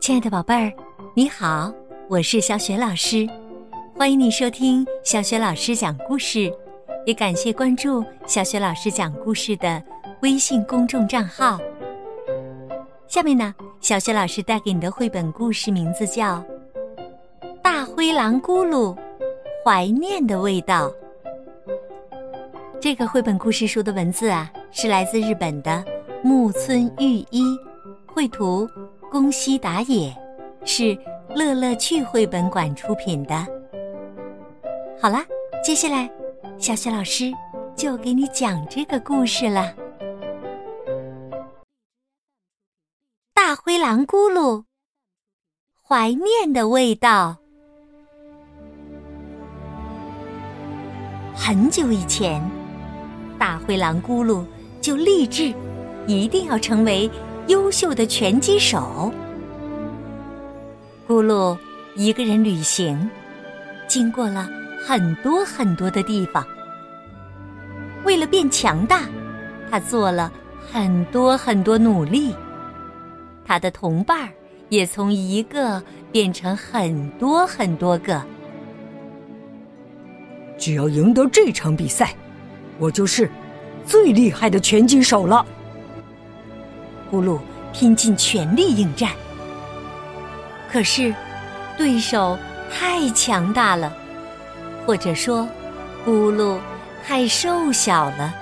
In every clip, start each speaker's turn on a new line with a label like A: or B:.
A: 亲爱的宝贝儿，你好，我是小雪老师，欢迎你收听小雪老师讲故事，也感谢关注小雪老师讲故事的微信公众账号。下面呢，小雪老师带给你的绘本故事名字叫《大灰狼咕噜怀念的味道》。这个绘本故事书的文字啊，是来自日本的木村裕一，绘图宫西达也，是乐乐趣绘本馆出品的。好了，接下来小雪老师就给你讲这个故事了。大灰狼咕噜怀念的味道。很久以前。大灰狼咕噜就立志，一定要成为优秀的拳击手。咕噜一个人旅行，经过了很多很多的地方。为了变强大，他做了很多很多努力。他的同伴也从一个变成很多很多个。
B: 只要赢得这场比赛。我就是最厉害的拳击手了。
A: 咕噜拼尽全力应战，可是对手太强大了，或者说咕噜太瘦小了。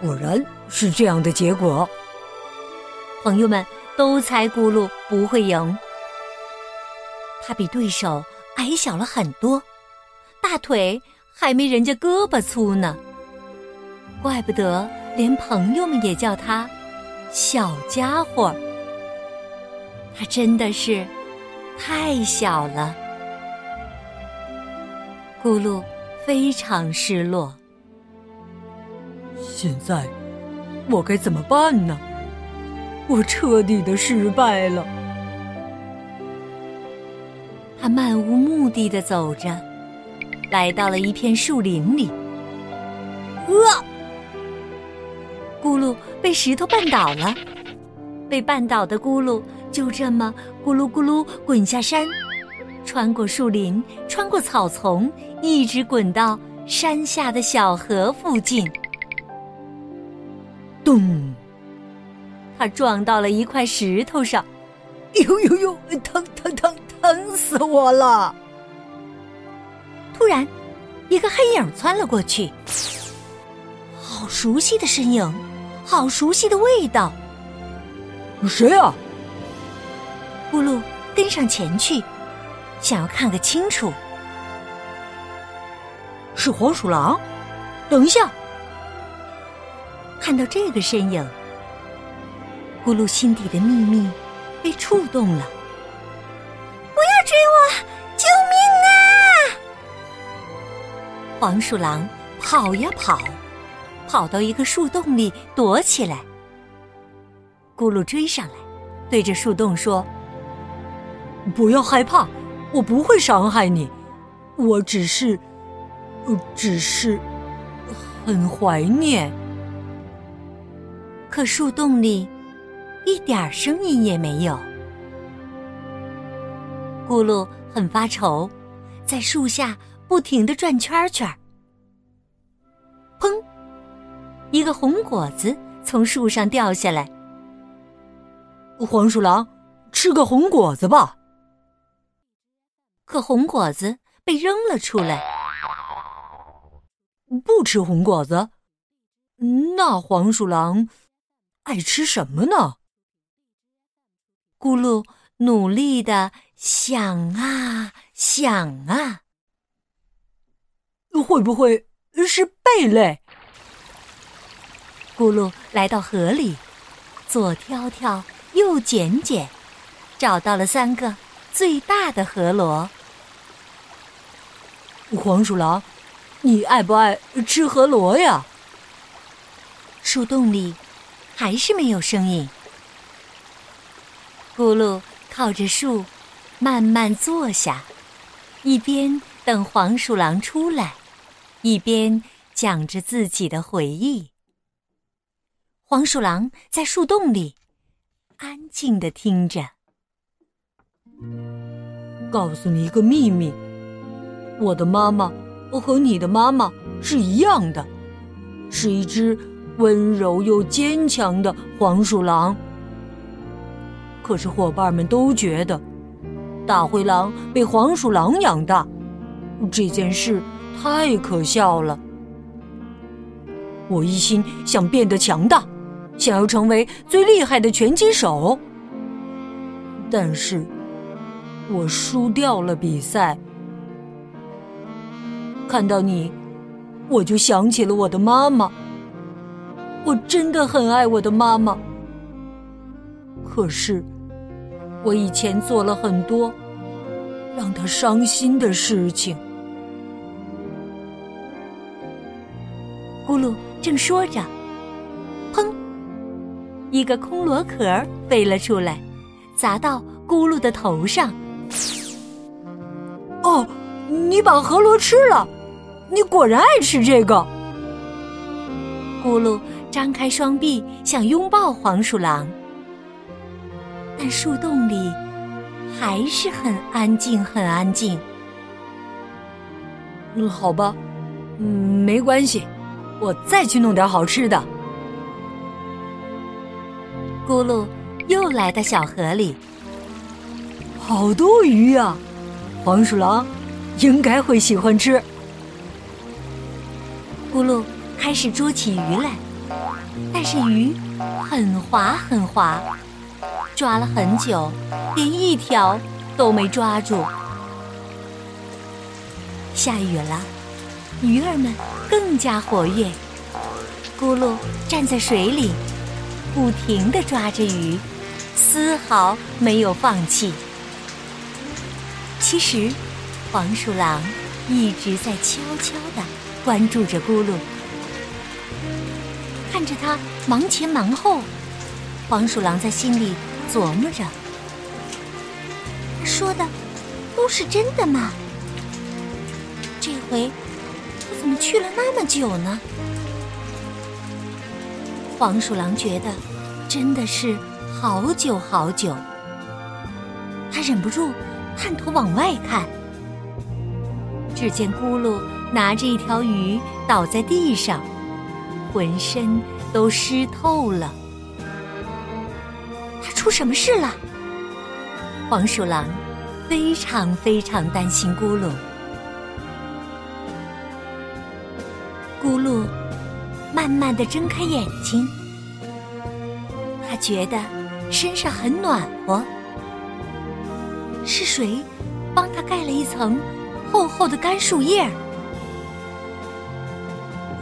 B: 果然是这样的结果。
A: 朋友们都猜咕噜不会赢，他比对手矮小了很多，大腿。还没人家胳膊粗呢，怪不得连朋友们也叫他小家伙。他真的是太小了，咕噜非常失落。
B: 现在我该怎么办呢？我彻底的失败了。
A: 他漫无目的的走着。来到了一片树林里，
B: 啊！
A: 咕噜被石头绊倒了，被绊倒的咕噜就这么咕噜咕噜滚下山，穿过树林，穿过草丛，一直滚到山下的小河附近。
B: 咚！
A: 他撞到了一块石头上，
B: 呦呦呦！疼疼疼疼死我了！
A: 突然，一个黑影窜了过去。好熟悉的身影，好熟悉的味道。
B: 谁啊？
A: 咕噜跟上前去，想要看个清楚。
B: 是黄鼠狼。等一下，
A: 看到这个身影，咕噜心底的秘密被触动了。不要追我！救命啊黄鼠狼跑呀跑，跑到一个树洞里躲起来。咕噜追上来，对着树洞说：“
B: 不要害怕，我不会伤害你，我只是，只是很怀念。”
A: 可树洞里一点声音也没有。咕噜很发愁，在树下。不停的转圈圈，一个红果子从树上掉下来。
B: 黄鼠狼，吃个红果子吧。
A: 可红果子被扔了出来。
B: 不吃红果子，那黄鼠狼爱吃什么呢？
A: 咕噜努力的想啊想啊。
B: 会不会是贝类？
A: 咕噜来到河里，左挑挑，右捡捡，找到了三个最大的河螺。
B: 黄鼠狼，你爱不爱吃河螺呀？
A: 树洞里还是没有声音。咕噜靠着树，慢慢坐下，一边等黄鼠狼出来。一边讲着自己的回忆。黄鼠狼在树洞里安静的听着。
B: 告诉你一个秘密，我的妈妈和你的妈妈是一样的，是一只温柔又坚强的黄鼠狼。可是伙伴们都觉得，大灰狼被黄鼠狼养大，这件事太可笑了。我一心想变得强大，想要成为最厉害的拳击手，但是。我输掉了比赛，看到你，我就想起了我的妈妈。我真的很爱我的妈妈，可是我以前做了很多让她伤心的事情。
A: 咕噜正说着，一个空螺壳飞了出来，砸到咕噜的头上。
B: 哦，你把河螺吃了，你果然爱吃这个。
A: 咕噜张开双臂想拥抱黄鼠狼，但树洞里还是很安静，很安静。
B: 嗯，好吧，嗯，没关系，我再去弄点好吃的。
A: 咕噜又来到小河里，
B: 好多鱼呀！黄鼠狼应该会喜欢吃。
A: 咕噜开始捉起鱼来，但是鱼很滑很滑，抓了很久，连一条都没抓住。下雨了，鱼儿们更加活跃。咕噜站在水里，不停地抓着鱼，丝毫没有放弃。其实，黄鼠狼一直在悄悄地关注着咕噜，看着他忙前忙后。黄鼠狼在心里琢磨着：“说的都是真的吗？这回他怎么去了那么久呢？”黄鼠狼觉得真的是好久好久，他忍不住。探头往外看，只见咕噜拿着一条鱼倒在地上，浑身都湿透了。他出什么事了？黄鼠狼非常非常担心咕噜。咕噜慢慢的睁开眼睛，他觉得身上很暖和。是谁帮他盖了一层厚厚的干树叶？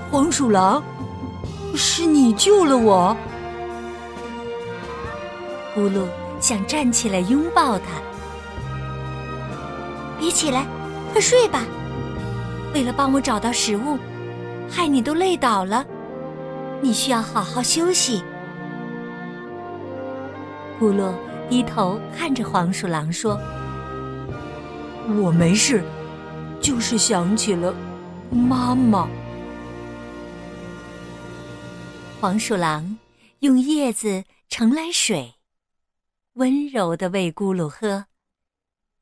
B: 黄鼠狼，是你救了我。
A: 咕噜想站起来拥抱他，别起来，快睡吧。为了帮我找到食物，害你都累倒了，你需要好好休息。咕噜。低头看着黄鼠狼说：“
B: 我没事，就是想起了妈妈。”
A: 黄鼠狼用叶子盛来水，温柔的喂咕噜喝，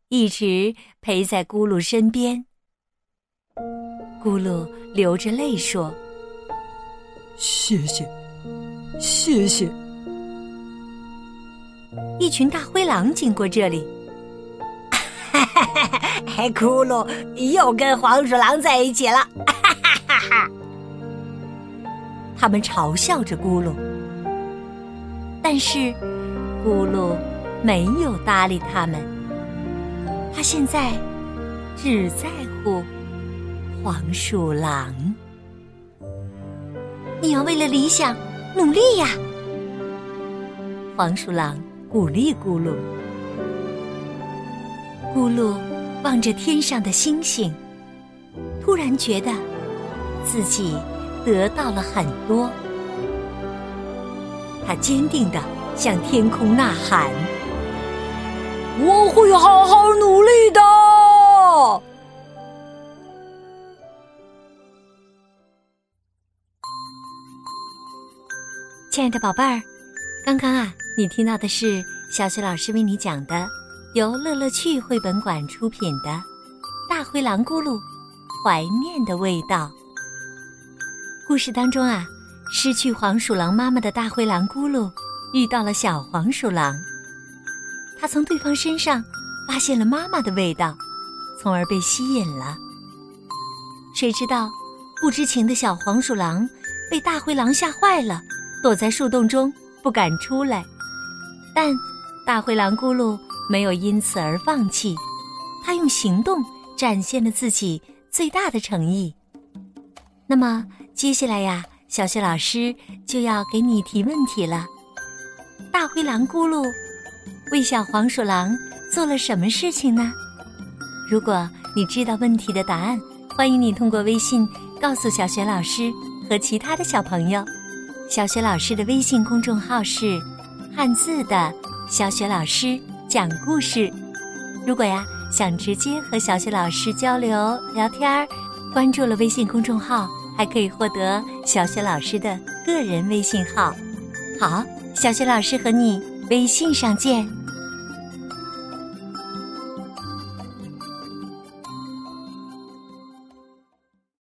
A: 一直陪在咕噜身边。咕噜流着泪说：“
B: 谢谢，谢谢。”
A: 一群大灰狼经过这里，
C: 哈哈哈哈咕噜又跟黄鼠狼在一起了，哈哈哈哈！
A: 他们嘲笑着咕噜，但是咕噜没有搭理他们。他现在只在乎黄鼠狼。你要为了理想努力呀，黄鼠狼。鼓励咕噜，咕噜望着天上的星星，突然觉得自己得到了很多。他坚定地向天空呐喊：“
B: 我会好好努力的。”
A: 亲爱的宝贝儿，刚刚啊，你听到的是小雪老师为你讲的，由乐乐趣绘本馆出品的《大灰狼咕噜怀念的味道》。故事当中啊，失去黄鼠狼妈妈的大灰狼咕噜遇到了小黄鼠狼，他从对方身上发现了妈妈的味道，从而被吸引了。谁知道，不知情的小黄鼠狼被大灰狼吓坏了。躲在树洞中不敢出来，但大灰狼咕噜没有因此而放弃，他用行动展现了自己最大的诚意。那么接下来呀，小雪老师就要给你提问题了：大灰狼咕噜为小黄鼠狼做了什么事情呢？如果你知道问题的答案，欢迎你通过微信告诉小雪老师和其他的小朋友。小雪老师的微信公众号是“汉字的小雪老师讲故事”。如果呀想直接和小雪老师交流聊天儿，关注了微信公众号，还可以获得小雪老师的个人微信号。好，小雪老师和你微信上见。